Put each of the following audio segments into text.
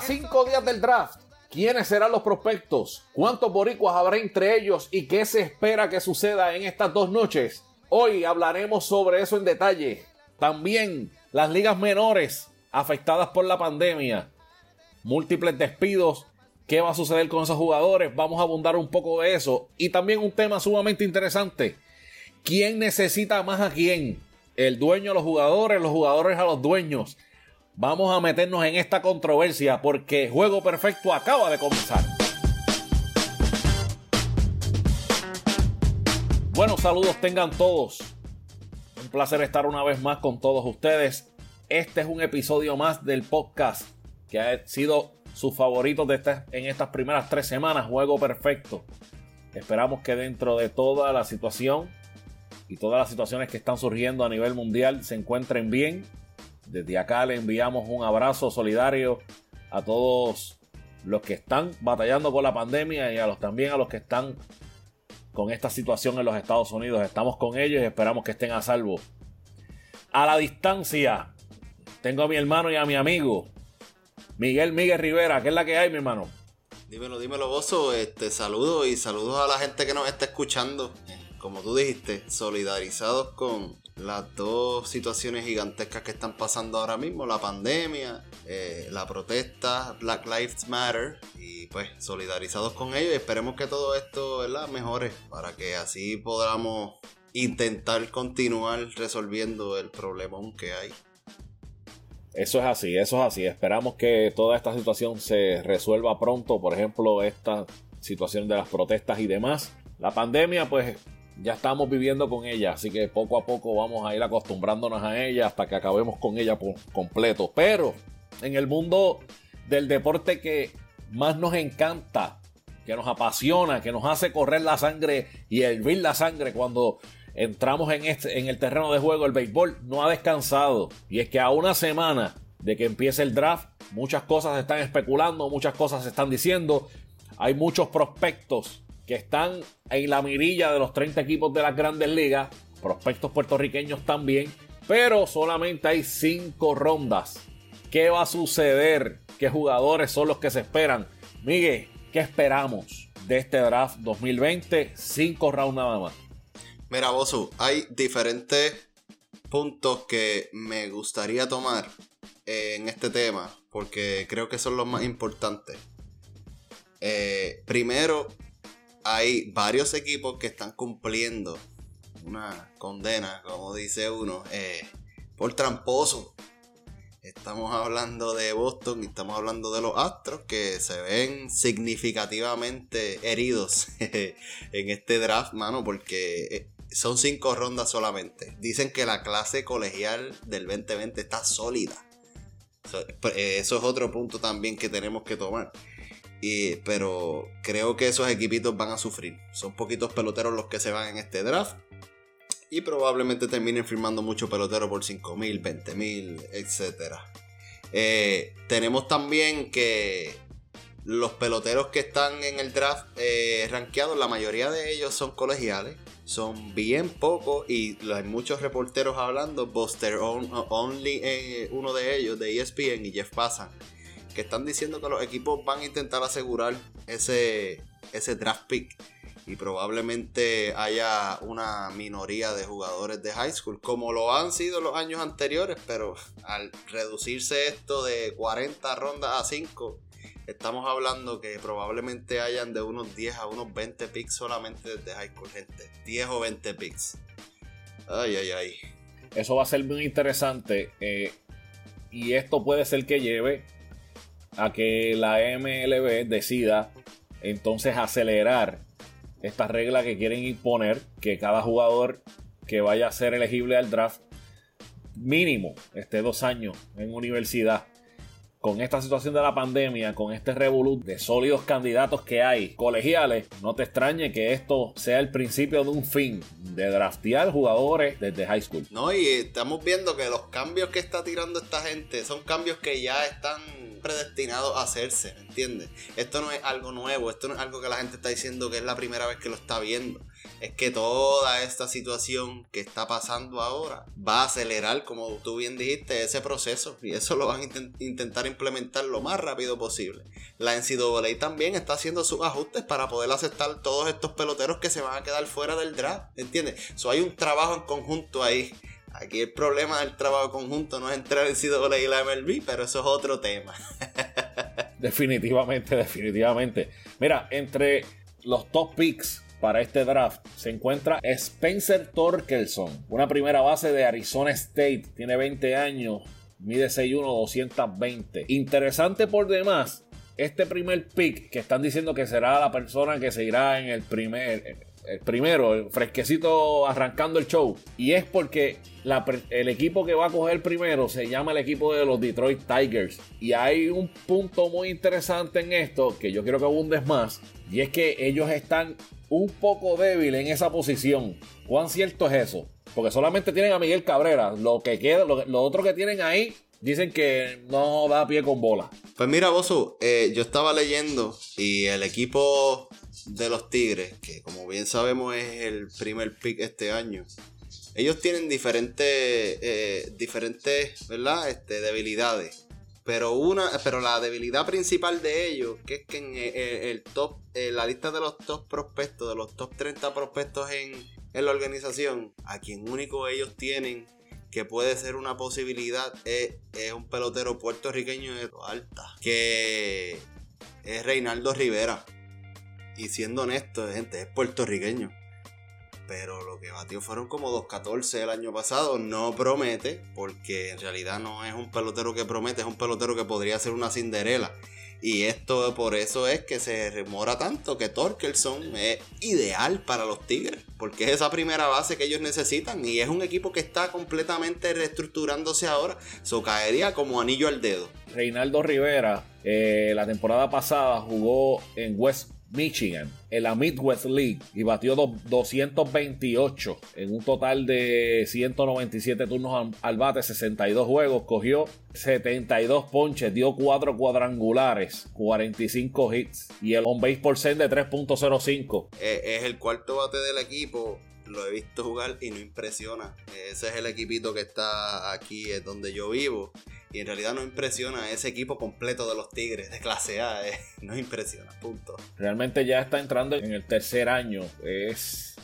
Cinco días del draft, ¿quiénes serán los prospectos? ¿Cuántos boricuas habrá entre ellos? ¿Y qué se espera que suceda en estas dos noches? Hoy hablaremos sobre eso en detalle. También las ligas menores afectadas por la pandemia. Múltiples despidos. ¿Qué va a suceder con esos jugadores? Vamos a abundar un poco de eso. Y también un tema sumamente interesante. ¿Quién necesita más a quién? ¿El dueño a los jugadores? ¿Los jugadores a los dueños? Vamos a meternos en esta controversia porque Juego Perfecto acaba de comenzar. Buenos saludos tengan todos. Un placer estar una vez más con todos ustedes. Este es un episodio más del podcast que ha sido su favorito de en estas primeras tres semanas, Juego Perfecto. Esperamos que dentro de toda la situación y todas las situaciones que están surgiendo a nivel mundial se encuentren bien. Desde acá le enviamos un abrazo solidario a todos los que están batallando con la pandemia y a los también a los que están con esta situación en los Estados Unidos. Estamos con ellos y esperamos que estén a salvo. A la distancia, tengo a mi hermano y a mi amigo, Miguel Miguel Rivera. ¿Qué es la que hay, mi hermano? Dímelo, dímelo, Bozo. Este, saludos y saludos a la gente que nos está escuchando. Como tú dijiste, solidarizados con las dos situaciones gigantescas que están pasando ahora mismo, la pandemia, eh, la protesta, Black Lives Matter, y pues solidarizados con ellos y esperemos que todo esto ¿verdad? mejore para que así podamos intentar continuar resolviendo el problema que hay. Eso es así, eso es así. Esperamos que toda esta situación se resuelva pronto. Por ejemplo, esta situación de las protestas y demás. La pandemia, pues ya estamos viviendo con ella, así que poco a poco vamos a ir acostumbrándonos a ella hasta que acabemos con ella por completo. Pero en el mundo del deporte que más nos encanta, que nos apasiona, que nos hace correr la sangre y hervir la sangre cuando entramos en, este, en el terreno de juego, el béisbol no ha descansado. Y es que a una semana de que empiece el draft, muchas cosas se están especulando, muchas cosas se están diciendo. Hay muchos prospectos que están en la mirilla de los 30 equipos de las grandes ligas, prospectos puertorriqueños también, pero solamente hay 5 rondas. ¿Qué va a suceder? ¿Qué jugadores son los que se esperan? Miguel, ¿qué esperamos de este draft 2020? 5 rounds nada más. Mira, Bosu, hay diferentes puntos que me gustaría tomar en este tema, porque creo que son los más importantes. Eh, primero, hay varios equipos que están cumpliendo una condena, como dice uno, eh, por tramposo. Estamos hablando de Boston y estamos hablando de los Astros que se ven significativamente heridos en este draft, mano, porque eh, son cinco rondas solamente. Dicen que la clase colegial del 2020 está sólida. Eh, eso es otro punto también que tenemos que tomar pero creo que esos equipitos van a sufrir. Son poquitos peloteros los que se van en este draft. Y probablemente terminen firmando mucho pelotero por 5 mil, 20 mil, etc. Eh, tenemos también que los peloteros que están en el draft eh, rankeados, la mayoría de ellos son colegiales. Son bien pocos y hay muchos reporteros hablando. Buster Only, eh, uno de ellos, de ESPN y Jeff Passan que están diciendo que los equipos van a intentar asegurar ese, ese draft pick y probablemente haya una minoría de jugadores de high school, como lo han sido los años anteriores, pero al reducirse esto de 40 rondas a 5, estamos hablando que probablemente hayan de unos 10 a unos 20 picks solamente de high school, gente. 10 o 20 picks. Ay, ay, ay. Eso va a ser muy interesante. Eh, y esto puede ser que lleve a que la MLB decida entonces acelerar esta regla que quieren imponer, que cada jugador que vaya a ser elegible al draft mínimo esté dos años en universidad. Con esta situación de la pandemia, con este revolut de sólidos candidatos que hay colegiales, no te extrañe que esto sea el principio de un fin de draftear jugadores desde high school. No, y estamos viendo que los cambios que está tirando esta gente son cambios que ya están predestinados a hacerse, ¿entiendes? Esto no es algo nuevo, esto no es algo que la gente está diciendo que es la primera vez que lo está viendo. Es que toda esta situación que está pasando ahora va a acelerar, como tú bien dijiste, ese proceso. Y eso lo van a intentar implementar lo más rápido posible. La NCAA también está haciendo sus ajustes para poder aceptar todos estos peloteros que se van a quedar fuera del draft. ¿Entiendes? So, hay un trabajo en conjunto ahí Aquí el problema del trabajo conjunto no es entrar en CWA y la MLB, pero eso es otro tema. definitivamente, definitivamente. Mira, entre los top picks para este draft se encuentra Spencer Torkelson, una primera base de Arizona State, tiene 20 años, mide 6'1, 220. Interesante por demás, este primer pick que están diciendo que será la persona que se irá en el primer el primero, el fresquecito arrancando el show. Y es porque el equipo que va a coger primero se llama el equipo de los Detroit Tigers. Y hay un punto muy interesante en esto que yo quiero que abundes más. Y es que ellos están un poco débiles en esa posición. ¿Cuán cierto es eso? Porque solamente tienen a Miguel Cabrera. Lo que queda, lo, otro que tienen ahí Dicen que no da pie con bola. Pues mira, Bosu, eh, yo estaba leyendo y el equipo de los Tigres, que como bien sabemos es el primer pick este año, ellos tienen diferentes, eh, diferentes, ¿verdad? Este, debilidades. Pero una, pero la debilidad principal de ellos, que es que en el, top, la lista de los top prospectos, de los top 30 prospectos en, en la organización, a quien único ellos tienen que puede ser una posibilidad es, es un pelotero puertorriqueño de alta, que es Reinaldo Rivera. Y siendo honesto, gente, es puertorriqueño. Pero lo que batió fueron como 2.14 el año pasado. No promete, porque en realidad no es un pelotero que promete, es un pelotero que podría ser una cinderela. Y esto por eso es que se remora tanto que Torkelson es ideal para los Tigres, porque es esa primera base que ellos necesitan y es un equipo que está completamente reestructurándose ahora, so caería como anillo al dedo. Reinaldo Rivera, eh, la temporada pasada jugó en West Michigan en la Midwest League y batió 228 en un total de 197 turnos al bate, 62 juegos, cogió 72 ponches, dio 4 cuadrangulares, 45 hits y el on base por de 3.05. Eh, es el cuarto bate del equipo. Lo he visto jugar y no impresiona. Ese es el equipito que está aquí, es donde yo vivo. Y en realidad no impresiona ese equipo completo de los Tigres de clase A. Eh, no impresiona, punto. Realmente ya está entrando en el tercer año. Es.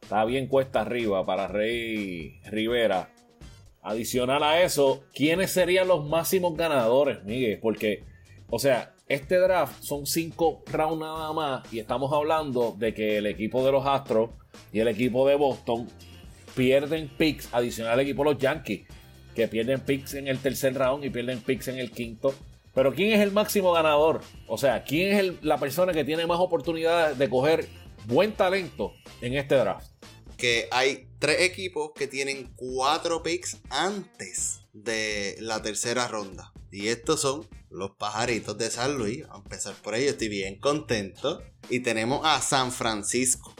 Está bien cuesta arriba para Rey Rivera. Adicional a eso, ¿quiénes serían los máximos ganadores, Miguel? Porque, o sea, este draft son cinco rounds nada más. Y estamos hablando de que el equipo de los Astros y el equipo de Boston pierden picks adicional al equipo de los Yankees que pierden picks en el tercer round y pierden picks en el quinto. Pero ¿quién es el máximo ganador? O sea, ¿quién es la persona que tiene más oportunidades de coger buen talento en este draft? Que hay tres equipos que tienen cuatro picks antes de la tercera ronda. Y estos son los pajaritos de San Luis. A empezar por ahí. estoy bien contento. Y tenemos a San Francisco.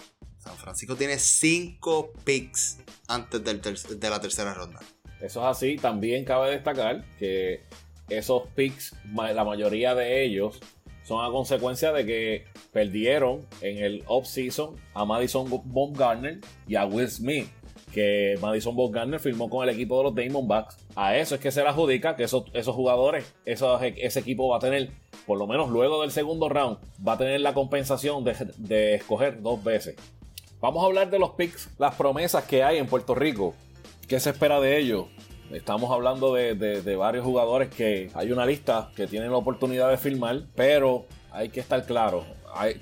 Francisco tiene cinco picks antes de la tercera ronda. Eso es así. También cabe destacar que esos picks, la mayoría de ellos, son a consecuencia de que perdieron en el off-season a Madison Baumgartner y a Will Smith. Que Madison Baumgartner firmó con el equipo de los Diamondbacks. A eso es que se le adjudica que esos, jugadores, ese equipo va a tener, por lo menos luego del segundo round, va a tener la compensación de, de escoger dos veces. Vamos a hablar de los picks, las promesas que hay en Puerto Rico. ¿Qué se espera de ellos? Estamos hablando de, varios jugadores que hay una lista que tienen la oportunidad de firmar, pero hay que estar claro.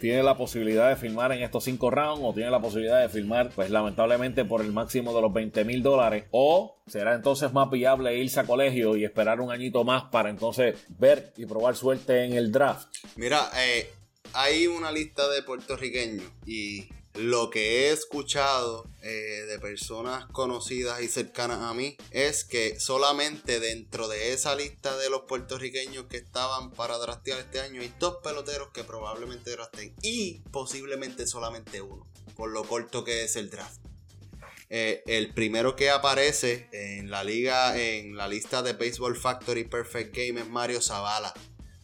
tiene la posibilidad de firmar en estos cinco rounds o tiene la posibilidad de firmar, pues lamentablemente por el máximo de los 20 mil dólares. O será entonces más viable irse a colegio y esperar un añito más para entonces ver y probar suerte en el draft. Mira, eh, hay una lista de puertorriqueños y lo que he escuchado eh, de personas conocidas y cercanas a mí es que solamente dentro de esa lista de los puertorriqueños que estaban para draftear este año hay dos peloteros que probablemente draften y posiblemente solamente uno, por lo corto que es el draft. Eh, el primero que aparece en la liga, en la lista de Baseball Factory Perfect Game es Mario Zavala.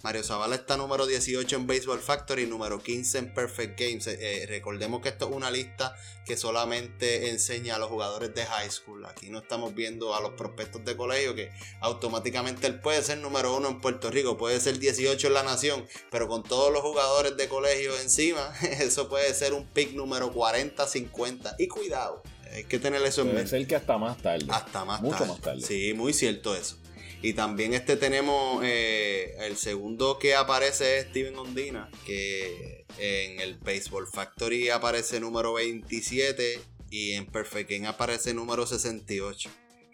Mario Zavala está número 18 en Baseball Factory, número 15 en Perfect Games. Eh, recordemos que esto es una lista que solamente enseña a los jugadores de high school. Aquí no estamos viendo a los prospectos de colegio que automáticamente él puede ser número uno en Puerto Rico, puede ser 18 en la nación, pero con todos los jugadores de colegio encima, eso puede ser un pick número 40, 50. Y cuidado, hay que tener eso en mente. Puede ser que hasta más tarde. Hasta más Mucho tarde. más tarde. Sí, muy cierto eso. Y también este tenemos eh, el segundo que aparece es Steven Ondina, que en el Baseball Factory aparece número 27 y en Perfect Game aparece número 68.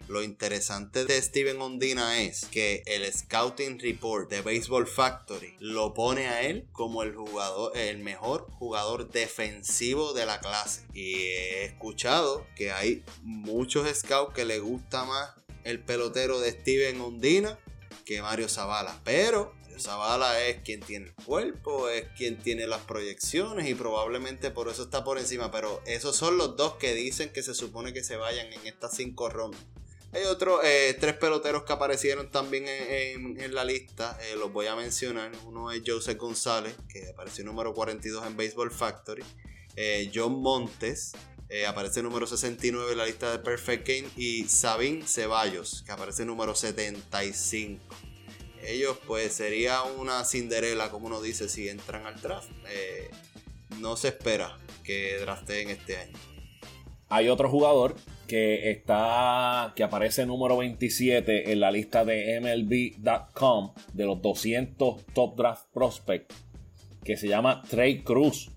Lo interesante de Steven Ondina es que el Scouting Report de Baseball Factory lo pone a él como el jugador, el mejor jugador defensivo de la clase. Y he escuchado que hay muchos scouts que le gusta más el pelotero de Steven Ondina que Mario Zavala. Pero Mario Zavala es quien tiene el cuerpo, es quien tiene las proyecciones y probablemente por eso está por encima. Pero esos son los dos que dicen que se supone que se vayan en estas cinco rondas. Hay otros eh, tres peloteros que aparecieron también en, la lista. eh, los voy a mencionar. Uno es Joseph González, que apareció número 42 en Baseball Factory. Eh, John Montes, eh, aparece número 69 en la lista de Perfect Game. Y Sabin Ceballos, que aparece número 75. Ellos, pues, sería una Cinderela, como uno dice, si entran al draft. Eh, no se espera que drafteen este año. Hay otro jugador que está que aparece número 27 en la lista de MLB.com de los 200 top draft prospects que se llama Trey Cruz.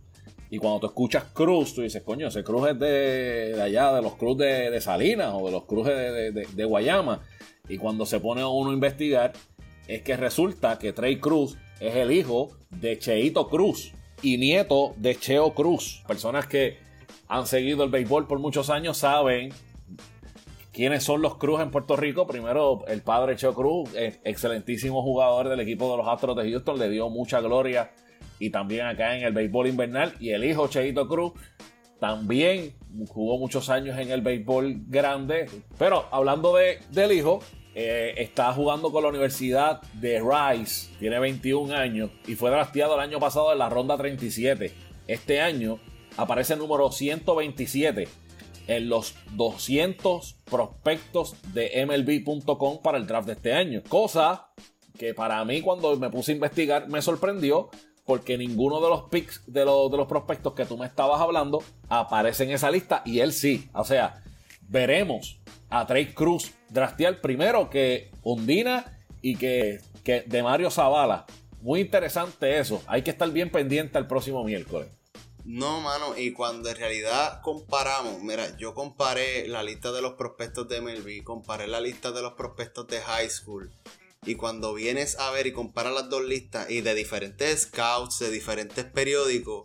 Y cuando tú escuchas Cruz, tú dices, coño, ese Cruz es de, allá, de los Cruz de, Salinas o de los Cruz de, Guayama. Y cuando se pone uno a investigar, es que resulta que Trey Cruz es el hijo de Cheito Cruz y nieto de Cheo Cruz. Personas que han seguido el béisbol por muchos años saben quiénes son los Cruz en Puerto Rico. Primero, el padre Cheo Cruz, excelentísimo jugador del equipo de los Astros de Houston, le dio mucha gloria y también acá en el béisbol invernal. Y el hijo Cheito Cruz también jugó muchos años en el béisbol grande. Pero hablando de, del hijo, eh, está jugando con la Universidad de Rice, tiene 21 años y fue drafteado el año pasado en la ronda 37. Este año aparece el número 127 en los 200 prospectos de MLB.com para el draft de este año. Cosa que para mí cuando me puse a investigar me sorprendió porque ninguno de los picks de de los prospectos que tú me estabas hablando aparece en esa lista y él sí. O sea, veremos a Trey Cruz draftear primero que Undina y que, que de Mario Zavala. Muy interesante eso. Hay que estar bien pendiente el próximo miércoles. No, mano, y cuando en realidad comparamos, mira, yo comparé la lista de los prospectos de MLB, comparé la lista de los prospectos de high school, y cuando vienes a ver y comparas las dos listas y de diferentes scouts, de diferentes periódicos,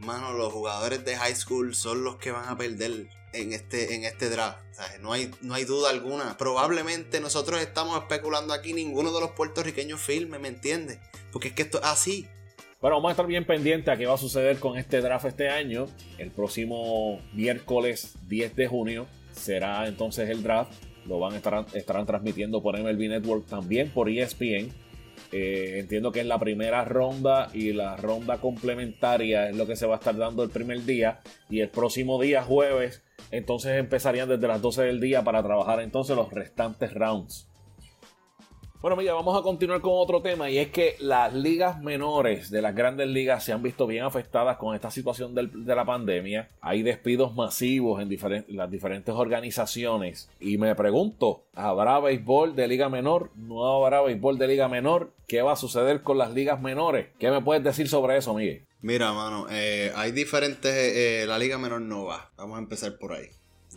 mano, los jugadores de high school son los que van a perder en este, en este draft. No hay, no hay duda alguna. Probablemente nosotros estamos especulando aquí, ninguno de los puertorriqueños firme, ¿me entiendes? Porque es que esto es así. Bueno, vamos a estar bien pendientes a qué va a suceder con este draft este año. El próximo miércoles 10 de junio será entonces el draft. Lo van a estar estarán transmitiendo por MLB Network, también por ESPN. Eh, entiendo que es la primera ronda y la ronda complementaria es lo que se va a estar dando el primer día. Y el próximo día, jueves, entonces empezarían desde las 12 del día para trabajar entonces los restantes rounds. Bueno, mira, vamos a continuar con otro tema y es que las ligas menores de las grandes ligas se han visto bien afectadas con esta situación de la pandemia. Hay despidos masivos en las diferentes organizaciones y me pregunto, ¿habrá béisbol de liga menor? ¿No habrá béisbol de liga menor? ¿Qué va a suceder con las ligas menores? ¿Qué me puedes decir sobre eso, Miguel? Mira, mano, eh, hay diferentes. eh, la Liga Menor no va. Vamos a empezar por ahí.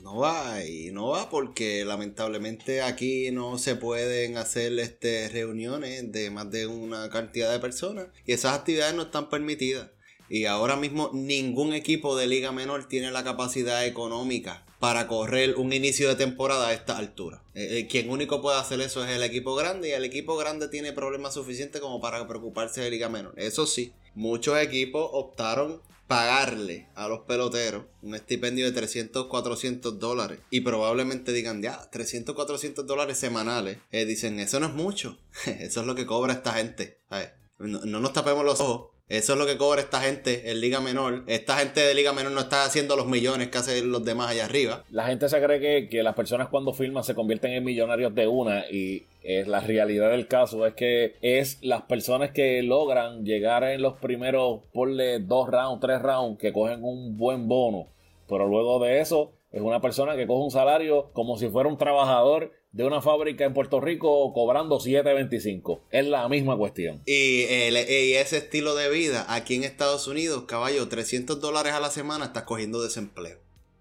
No va y no va porque lamentablemente aquí no se pueden hacer este, reuniones de más de una cantidad de personas y esas actividades no están permitidas. Y ahora mismo ningún equipo de Liga Menor tiene la capacidad económica para correr un inicio de temporada a esta altura. Eh, eh, quien único puede hacer eso es el equipo grande y el equipo grande tiene problemas suficientes como para preocuparse de liga menor. Eso sí, muchos equipos optaron pagarle a los peloteros un estipendio de 300, 400 dólares y probablemente digan, ya, 300, 400 dólares semanales. Eh, dicen, eso no es mucho, eso es lo que cobra esta gente. No, no nos tapemos los ojos. Eso es lo que cobra esta gente en Liga Menor. Esta gente de Liga Menor no está haciendo los millones que hacen los demás allá arriba. La gente se cree que, las personas cuando firman se convierten en millonarios de una y eh, la realidad del caso es que es las personas que logran llegar en los primeros, ponle dos rounds, tres rounds, que cogen un buen bono. Pero luego de eso es una persona que coge un salario como si fuera un trabajador de una fábrica en Puerto Rico cobrando 7.25. Es la misma cuestión. Y, ese estilo de vida aquí en Estados Unidos, caballo, 300 dólares a la semana estás cogiendo desempleo.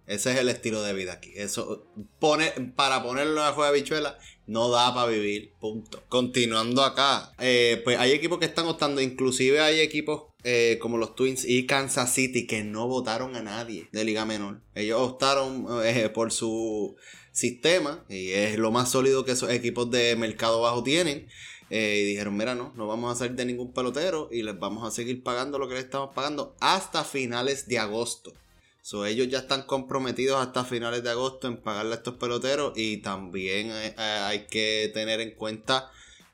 Ese es el estilo de vida aquí. Eso pone, para ponerlo en la juega de bichuela, no da para vivir. Punto. Continuando acá, eh, pues hay equipos que están optando, inclusive hay equipos eh, como los Twins y Kansas City que no votaron a nadie de Liga Menor. Ellos optaron eh, por su sistema y es lo más sólido que esos equipos de mercado bajo tienen. Y dijeron, mira, no, no vamos a salir de ningún pelotero y les vamos a seguir pagando lo que les estamos pagando hasta finales de agosto. So, ellos ya están comprometidos hasta finales de agosto en pagarle a estos peloteros y también eh, eh, hay que tener en cuenta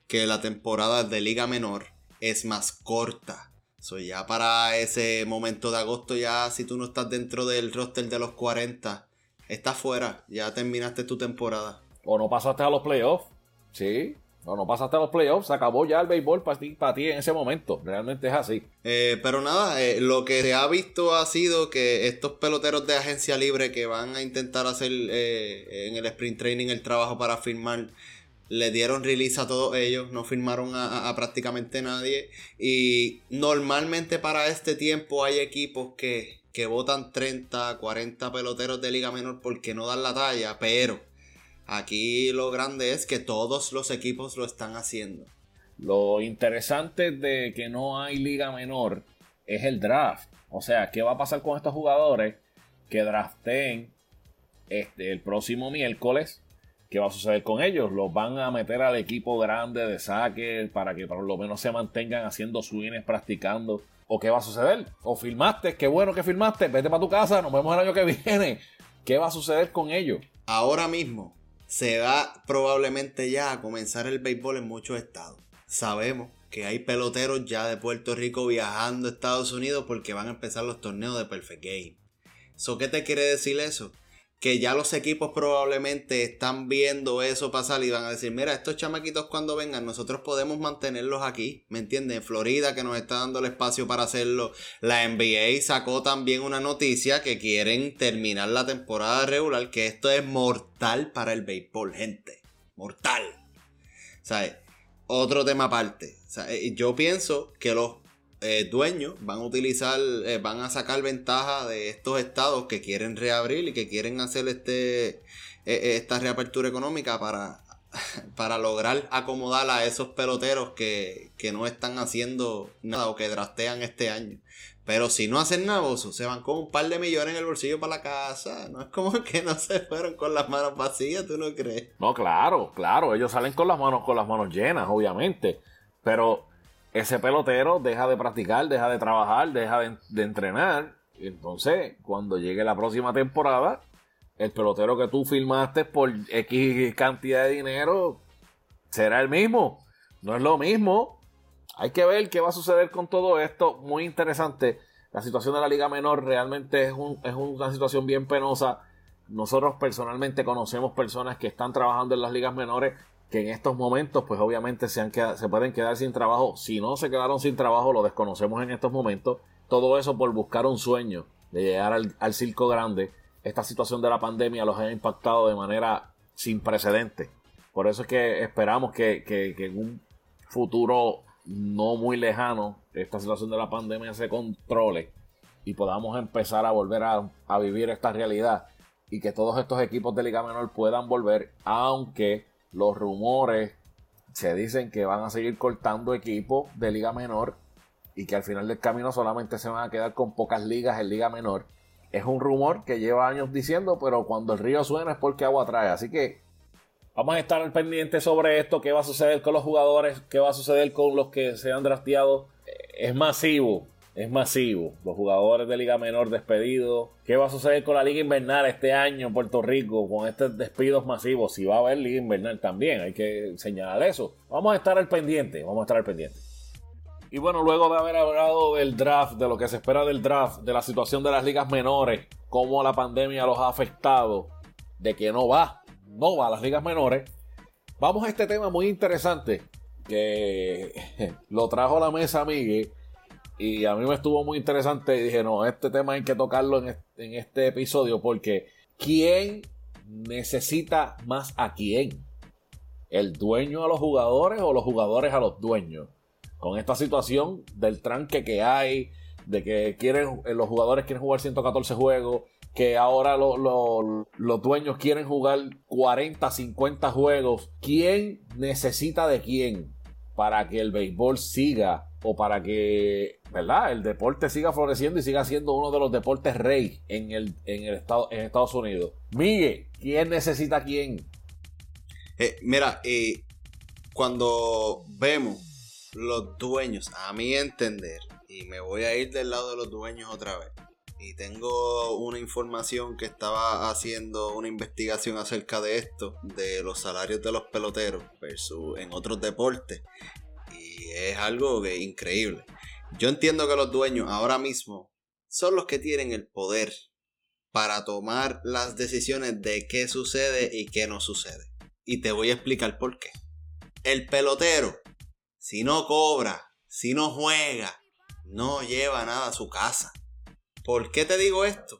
que la temporada de liga menor es más corta. Ya para ese momento de agosto ya si tú no estás dentro del roster de los 40 estás fuera, ya terminaste tu temporada. O no pasaste a los playoffs, sí. O no pasaste a los playoffs, se acabó ya el béisbol para ti, para ti en ese momento. Realmente es así. Eh, pero nada, eh, lo que se ha visto ha sido que estos peloteros de agencia libre que van a intentar hacer eh, en el sprint training el trabajo para firmar le dieron release a todos ellos, no firmaron a, prácticamente nadie. Y normalmente para este tiempo hay equipos que que votan 30, 40 peloteros de liga menor porque no dan la talla, pero aquí lo grande es que todos los equipos lo están haciendo. Lo interesante de que no hay liga menor es el draft. O sea, ¿qué va a pasar con estos jugadores que draften este, el próximo miércoles? ¿Qué va a suceder con ellos? ¿Los van a meter al equipo grande de saque para que por lo menos se mantengan haciendo swings, practicando? ¿O qué va a suceder? O filmaste, qué bueno que filmaste, vete para tu casa, nos vemos el año que viene. ¿Qué va a suceder con ellos? Ahora mismo se va probablemente ya a comenzar el béisbol en muchos estados. Sabemos que hay peloteros ya de Puerto Rico viajando a Estados Unidos porque van a empezar los torneos de Perfect Game. ¿So qué te quiere decir eso? Que ya los equipos probablemente están viendo eso pasar y van a decir, mira, estos chamaquitos cuando vengan, nosotros podemos mantenerlos aquí, ¿me entiendes? En Florida, que nos está dando el espacio para hacerlo. La NBA sacó también una noticia que quieren terminar la temporada regular, que esto es mortal para el béisbol, gente. Mortal. ¿Sabes? Otro tema aparte. Yo pienso que los eh, dueños van a utilizar, eh, van a sacar ventaja de estos estados que quieren reabrir y que quieren hacer este eh, esta reapertura económica para, para lograr acomodar a esos peloteros que, no están haciendo nada o que drastean este año. Pero si no hacen nada, se van con un par de millones en el bolsillo para la casa. No es como que no se fueron con las manos vacías, ¿tú no crees? No, claro, claro. Ellos salen con las manos, con las manos llenas, obviamente. Pero ese pelotero deja de practicar, deja de trabajar, deja de, entrenar. entonces, cuando llegue la próxima temporada, el pelotero que tú filmaste por X cantidad de dinero será el mismo. No es lo mismo. Hay que ver qué va a suceder con todo esto. Muy interesante. La situación de la Liga Menor realmente es una situación bien penosa. Nosotros personalmente conocemos personas que están trabajando en las ligas menores que en estos momentos, pues obviamente se, han se pueden quedar sin trabajo. Si no se quedaron sin trabajo, lo desconocemos en estos momentos. Todo eso por buscar un sueño de llegar al, circo grande. Esta situación de la pandemia los ha impactado de manera sin precedentes. Por eso es que esperamos que, en un futuro no muy lejano esta situación de la pandemia se controle y podamos empezar a volver a, a vivir esta realidad y que todos estos equipos de Liga Menor puedan volver, aunque los rumores se dicen que van a seguir cortando equipos de liga menor y que al final del camino solamente se van a quedar con pocas ligas en liga menor es un rumor que lleva años diciendo, pero cuando el río suena es porque agua trae. Así que vamos a estar al pendiente sobre esto, qué va a suceder con los jugadores, qué va a suceder con los que se han drafteado. Es masivo, es masivo. Los jugadores de Liga Menor despedidos. ¿Qué va a suceder con la Liga Invernal este año en Puerto Rico con estos despidos masivos? Si va a haber Liga Invernal también, hay que señalar eso. Vamos a estar al pendiente, vamos a estar al pendiente. Y bueno, luego de haber hablado del draft, de lo que se espera del draft, de la situación de las ligas menores, cómo la pandemia los ha afectado, de que no va, no va a las ligas menores, vamos a este tema muy interesante que lo trajo a la mesa Miguel y a mí me estuvo muy interesante y dije, no, este tema hay que tocarlo en este, episodio porque ¿quién necesita más a quién? ¿El dueño a los jugadores o los jugadores a los dueños? Con esta situación del tranque que hay, de que quieren, eh, los jugadores quieren jugar 114 juegos, que ahora los dueños quieren jugar 40, 50 juegos. ¿Quién necesita de quién para que el béisbol siga o para que ¿verdad? el deporte siga floreciendo y siga siendo uno de los deportes rey en, el, en, el estado, en Estados Unidos. Miguel, ¿quién necesita quién? Eh, mira, eh, cuando vemos los dueños, a mi entender, y me voy a ir del lado de los dueños otra vez, y tengo una información que estaba haciendo una investigación acerca de esto, de los salarios de los peloteros versus en otros deportes es algo que, increíble. Yo entiendo que los dueños ahora mismo son los que tienen el poder para tomar las decisiones de qué sucede y qué no sucede. Y te voy a explicar por qué. El pelotero, si no cobra, si no juega, no lleva nada a su casa. ¿Por qué te digo esto?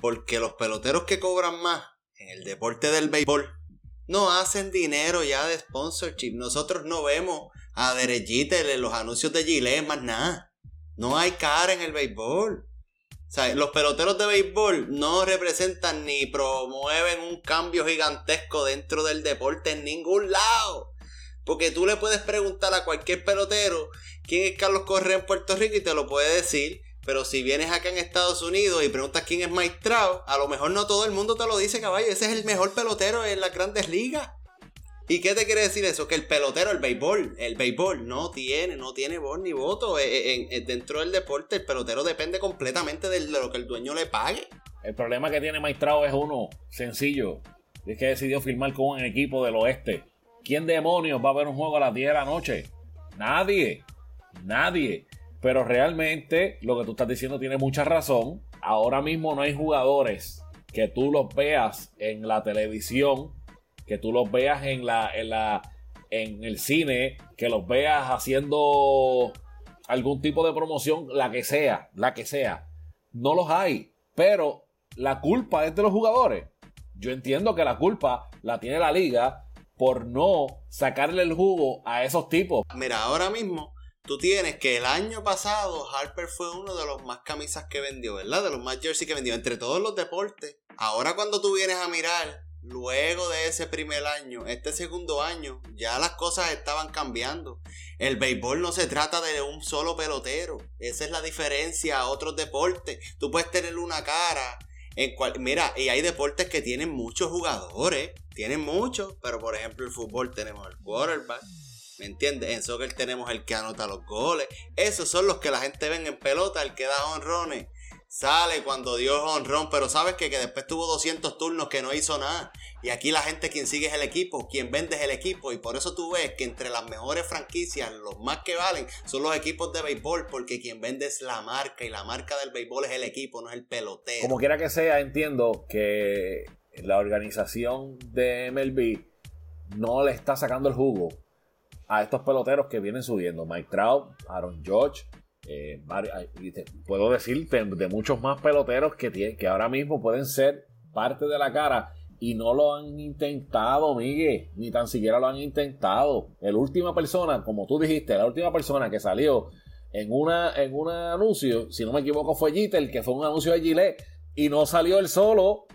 Porque los peloteros que cobran más en el deporte del béisbol no hacen dinero ya de sponsorship. Nosotros no vemos a derechita los anuncios de Gillette, más nada. No hay cara en el béisbol. O sea, los peloteros de béisbol no representan ni promueven un cambio gigantesco dentro del deporte en ningún lado. Porque tú le puedes preguntar a cualquier pelotero quién es Carlos Correa en Puerto Rico y te lo puede decir. Pero si vienes acá en Estados Unidos y preguntas quién es Mike a lo mejor no todo el mundo te lo dice, caballo. Ese es el mejor pelotero en las grandes ligas. ¿Y qué te quiere decir eso? Que el pelotero, el béisbol, el béisbol no tiene, no tiene voz ni voto. Eh, eh, eh, dentro del deporte, el pelotero depende completamente de lo que el dueño le pague. El problema que tiene Maestrao es uno, sencillo. Es que decidió firmar con un equipo del oeste. ¿Quién demonios va a ver un juego a las 10 de la noche? Nadie. Nadie. Pero realmente lo que tú estás diciendo tiene mucha razón. Ahora mismo no hay jugadores que tú los veas en la televisión que tú los veas en la, en la, en el cine, que los veas haciendo algún tipo de promoción, la que sea, la que sea. No los hay, pero la culpa es de los jugadores. Yo entiendo que la culpa la tiene la liga por no sacarle el jugo a esos tipos. Mira, ahora mismo tú tienes que el año pasado Harper fue uno de los más camisas que vendió, ¿verdad? De los más jersey que vendió entre todos los deportes. Ahora cuando tú vienes a mirar luego de ese primer año, este segundo año, ya las cosas estaban cambiando. El béisbol no se trata de un solo pelotero. Esa es la diferencia a otros deportes. Tú puedes tener una cara en cual, mira, y hay deportes que tienen muchos jugadores, tienen muchos, pero por ejemplo el fútbol tenemos el quarterback, ¿me entiendes? En soccer tenemos el que anota los goles. Esos son los que la gente ve en pelota, el que da honrones sale cuando dio honrón, pero sabes que, que después tuvo 200 turnos que no hizo nada. Y aquí la gente quien sigue es el equipo, quien vende es el equipo. Y por eso tú ves que entre las mejores franquicias, los más que valen, son los equipos de béisbol, porque quien vende es la marca y la marca del béisbol es el equipo, no es el pelotero. Como quiera que sea, entiendo que la organización de MLB no le está sacando el jugo a estos peloteros que vienen subiendo. Mike Trout, Aaron George, eh, puedo decir de, muchos más peloteros que, que ahora mismo pueden ser parte de la cara y no lo han intentado, Miguel, ni tan siquiera lo han intentado. La última persona, como tú dijiste, la última persona que salió en una en un anuncio, si no me equivoco, fue Jeter, que fue un anuncio de Gillette, y no salió él solo,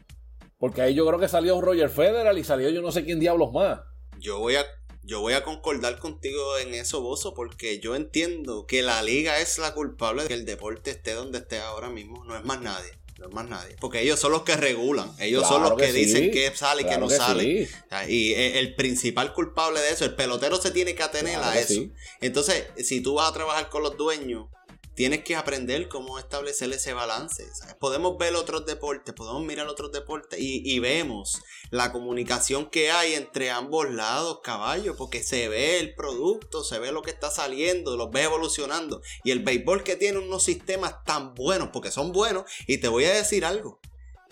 porque ahí yo creo que salió Roger Federer y salió yo no sé quién diablos más. Yo voy a yo voy a concordar contigo en eso, Bozo, porque yo entiendo que la liga es la culpable de que el deporte esté donde esté ahora mismo, no es más nadie. No es más nadie. Porque ellos son los que regulan. Ellos son los que, dicen qué sale y qué no sale. Y el principal culpable de eso, el pelotero se tiene que atener a eso. Entonces, si tú vas a trabajar con los dueños tienes que aprender cómo establecer ese balance. Podemos ver otros deportes, podemos mirar otros deportes y, vemos la comunicación que hay entre ambos lados, caballo, porque se ve el producto, se ve lo que está saliendo, los ves evolucionando. Y el béisbol que tiene unos sistemas tan buenos, porque son buenos, y te voy a decir algo,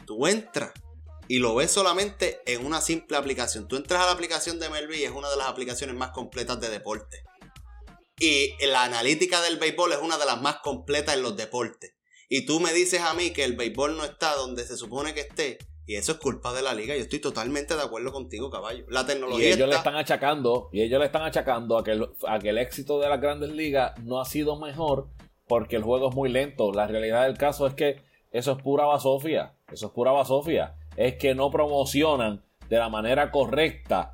tú entras y lo ves solamente en una simple aplicación. Tú entras a la aplicación de Melvin y es una de las aplicaciones más completas de deporte. Y la analítica del béisbol es una de las más completas en los deportes. Y tú me dices a mí que el béisbol no está donde se supone que esté. Y eso es culpa de la liga. Yo estoy totalmente de acuerdo contigo, caballo. La tecnología. Y ellos le están achacando, y ellos le están achacando a que, el, a que el éxito de las grandes ligas no ha sido mejor porque el juego es muy lento. La realidad del caso es que eso es pura basofia. Eso es pura basofia. Es que no promocionan de la manera correcta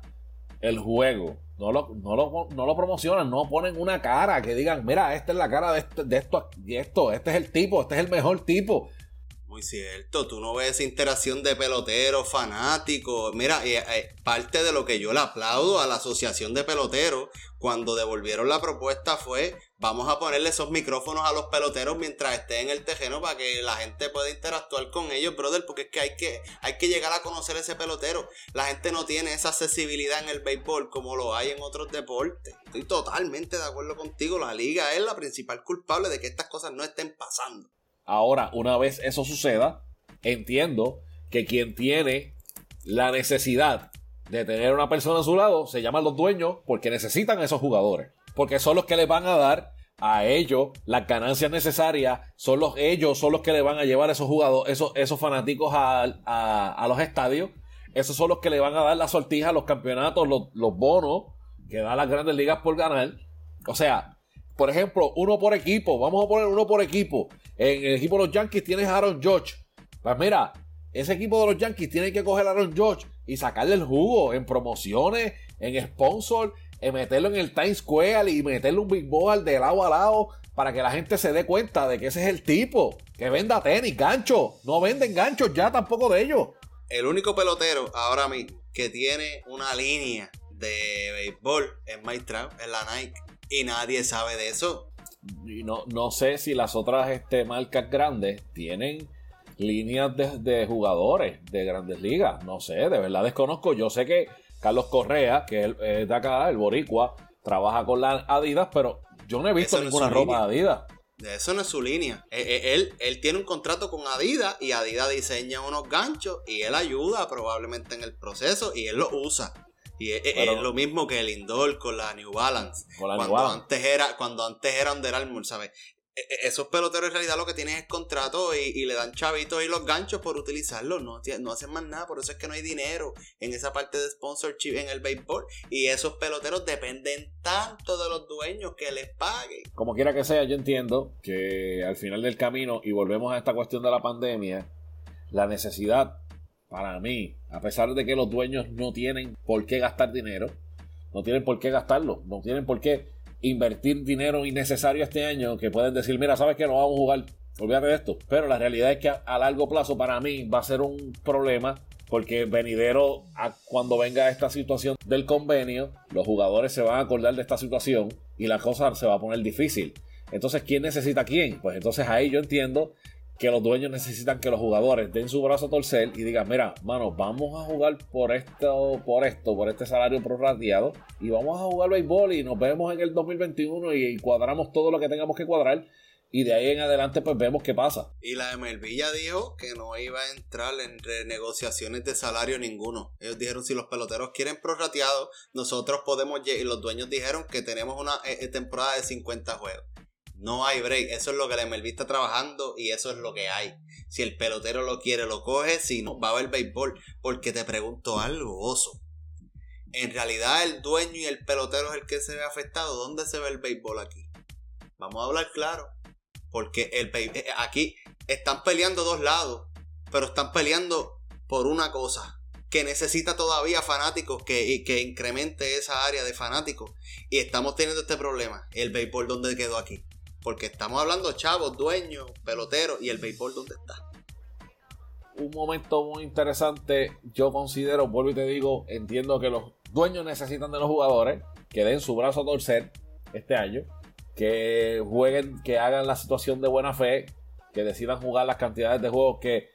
el juego no lo, no, lo, no lo promocionan, no ponen una cara que digan, mira, esta es la cara de, este, de esto, y esto, este es el tipo, este es el mejor tipo. Cierto, tú no ves interacción de peloteros, fanáticos. Mira, eh, eh, parte de lo que yo le aplaudo a la Asociación de Peloteros cuando devolvieron la propuesta fue, vamos a ponerle esos micrófonos a los peloteros mientras estén en el tejeno para que la gente pueda interactuar con ellos, brother, porque es que hay que, hay que llegar a conocer ese pelotero. La gente no tiene esa accesibilidad en el béisbol como lo hay en otros deportes. Estoy totalmente de acuerdo contigo, la liga es la principal culpable de que estas cosas no estén pasando. Ahora, una vez eso suceda, entiendo que quien tiene la necesidad de tener una persona a su lado se llaman los dueños porque necesitan esos jugadores. Porque son los que les van a dar a ellos las ganancias necesarias, son los, ellos son los que le van a llevar esos jugadores, esos, esos fanáticos a, los estadios. Esos son los que le van a dar la sortija, los campeonatos, los, los bonos que dan las grandes ligas por ganar. O sea, por ejemplo, uno por equipo. Vamos a poner uno por equipo. En el equipo de los Yankees tienes a Aaron George. Pues mira, ese equipo de los Yankees tiene que coger a Aaron George y sacarle el jugo en promociones, en sponsor, en meterlo en el Times Square y meterle un big ball de lado a lado para que la gente se dé cuenta de que ese es el tipo que venda tenis, gancho. No venden ganchos ya tampoco de ellos. El único pelotero ahora mismo que tiene una línea de béisbol es Mike Trout, es la Nike. Y nadie sabe de eso. Y no, no sé si las otras este, marcas grandes tienen líneas de, jugadores de grandes ligas. No sé, de verdad desconozco. Yo sé que Carlos Correa, que es de acá, el Boricua, trabaja con la Adidas, pero yo no he visto ninguna ropa de Adidas. Eso no es su línea. Eh, eh, él, él, tiene un contrato con Adidas y Adidas diseña unos ganchos y él ayuda probablemente en el proceso y él lo usa. Y es, lo mismo que el indoor con la New Balance. cuando, Antes era, cuando antes era Under Armour, ¿sabes? E, e, esos peloteros en realidad lo que tienen es contrato y, le dan chavitos y los ganchos por utilizarlos. No, no hacen más nada. Por eso es que no hay dinero en esa parte de sponsorship en el béisbol. Y esos peloteros dependen tanto de los dueños que les paguen. Como quiera que sea, yo entiendo que al final del camino, y volvemos a esta cuestión de la pandemia, la necesidad para mí, a pesar de que los dueños no tienen por qué gastar dinero, no tienen por qué gastarlo, no tienen por qué invertir dinero innecesario este año, que pueden decir, mira, sabes que no vamos a jugar, olvídate de esto. Pero la realidad es que a, largo plazo para mí va a ser un problema porque venidero a cuando venga esta situación del convenio, los jugadores se van a acordar de esta situación y la cosa se va a poner difícil. Entonces, ¿quién necesita a quién? Pues entonces ahí yo entiendo que los dueños necesitan que los jugadores den su brazo a torcer y digan, mira, mano, vamos a jugar por esto, por esto, por este salario prorrateado y vamos a jugar béisbol y nos vemos en el 2021 y, cuadramos todo lo que tengamos que cuadrar y de ahí en adelante pues vemos qué pasa. Y la MLB ya dijo que no iba a entrar en renegociaciones de salario ninguno. Ellos dijeron si los peloteros quieren prorrateado, nosotros podemos y los dueños dijeron que tenemos una eh, eh, temporada de 50 juegos. No hay break. Eso es lo que la MLB está trabajando y eso es lo que hay. Si el pelotero lo quiere, lo coge. Si no, va a haber béisbol. Porque te pregunto algo, oso. En realidad, el dueño y el pelotero es el que se ve afectado. ¿Dónde se ve el béisbol aquí? Vamos a hablar claro. Porque el eh, aquí están peleando dos lados. Pero están peleando por una cosa. Que necesita todavía fanáticos que, que incremente esa área de fanáticos. Y estamos teniendo este problema. El béisbol, ¿dónde quedó aquí? Porque estamos hablando chavos, dueños, peloteros y el béisbol, ¿dónde está? un momento muy interesante. Yo considero, vuelvo y te digo, entiendo que los dueños necesitan de los jugadores que den su brazo a torcer este año, que jueguen, que hagan la situación de buena fe, que decidan jugar las cantidades de juegos que.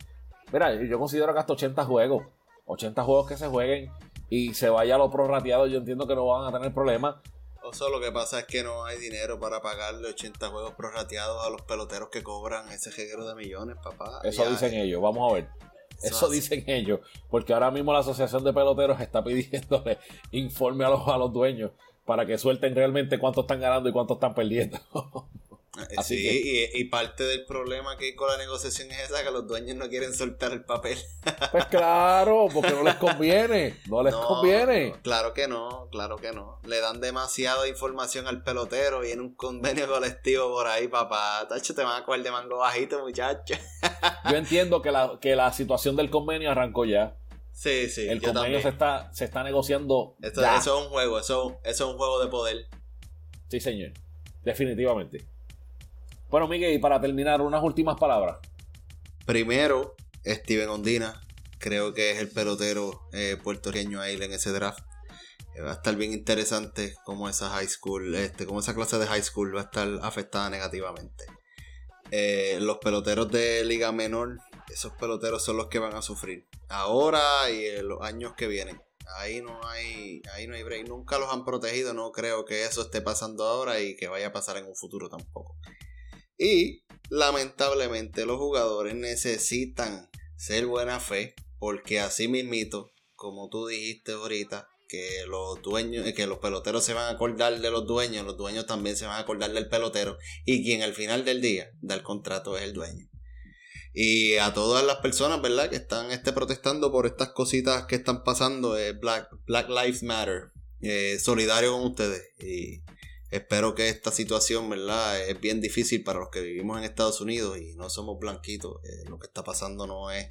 Mira, yo considero que hasta 80 juegos, 80 juegos que se jueguen y se vaya a lo prorrateado, yo entiendo que no van a tener problemas. O sea, lo que pasa es que no hay dinero para pagarle 80 juegos prorrateados a los peloteros que cobran ese jeguero de millones, papá. Eso dicen ellos, vamos a ver. Eso, dicen ellos, porque ahora mismo la Asociación de Peloteros está pidiéndole informe a los, a los dueños para que suelten realmente cuánto están ganando y cuánto están perdiendo. Eh, sí, y, parte del problema que hay con la negociación es esa, que los dueños no quieren soltar el papel. Pues claro, porque no les conviene, no les conviene. claro que no, claro que no. Le dan demasiada información al pelotero y en un convenio colectivo por ahí, papá. Tacho, te van a coger de mango bajito, muchacho. Yo entiendo que la, que la situación del convenio arrancó ya. Sí, sí. El convenio se está, se está negociando. Eso, eso, es un juego, eso, eso es un juego de poder. Sí, señor. Definitivamente. Bueno, Miguel, y para terminar, unas últimas palabras. Primero, Steven Ondina. Creo que es el pelotero eh, puertorriqueño ahí en ese draft. Eh, va a estar bien interesante cómo esa high school, este, cómo esa clase de high school va a estar afectada negativamente. Eh, los peloteros de Liga Menor, esos peloteros son los que van a sufrir. Ahora y en los años que vienen. Ahí no hay, ahí no hay break. Nunca los han protegido. No creo que eso esté pasando ahora y que vaya a pasar en un futuro tampoco. Y lamentablemente los jugadores necesitan ser buena fe porque así mismito, como tú dijiste ahorita, que los dueños, que los peloteros se van a acordar de los dueños, los dueños también se van a acordar del pelotero y quien al final del día da el contrato es el dueño. Y a todas las personas, ¿verdad? Que están este, protestando por estas cositas que están pasando, Black, Black Lives Matter, eh, solidario con ustedes. Espero que esta situación, ¿verdad? Es bien difícil para los que vivimos en Estados Unidos y no somos blanquitos. Eh, lo que está pasando no es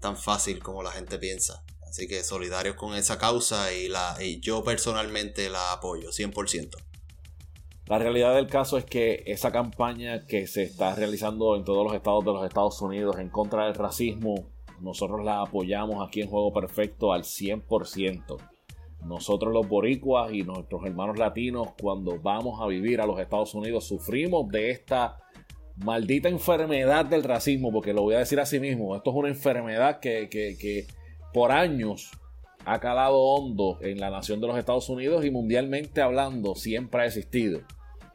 tan fácil como la gente piensa. Así que solidarios con esa causa y, la, y yo personalmente la apoyo 100%. La realidad del caso es que esa campaña que se está realizando en todos los estados de los Estados Unidos en contra del racismo, nosotros la apoyamos aquí en Juego Perfecto al 100% nosotros los boricuas y nuestros hermanos latinos cuando vamos a vivir a los Estados Unidos sufrimos de esta maldita enfermedad del racismo, porque lo voy a decir así mismo, esto es una enfermedad que, que por años ha calado hondo en la nación de los Estados Unidos y mundialmente hablando siempre ha existido.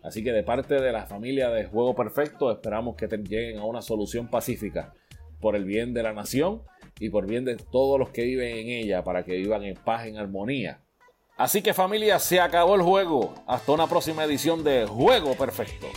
Así que de parte de la familia de Juego Perfecto esperamos que lleguen a una solución pacífica por el bien de la nación y por bien de todos los que viven en ella para que vivan en paz, en armonía. Así que familia, se acabó el juego. Hasta una próxima edición de Juego Perfecto.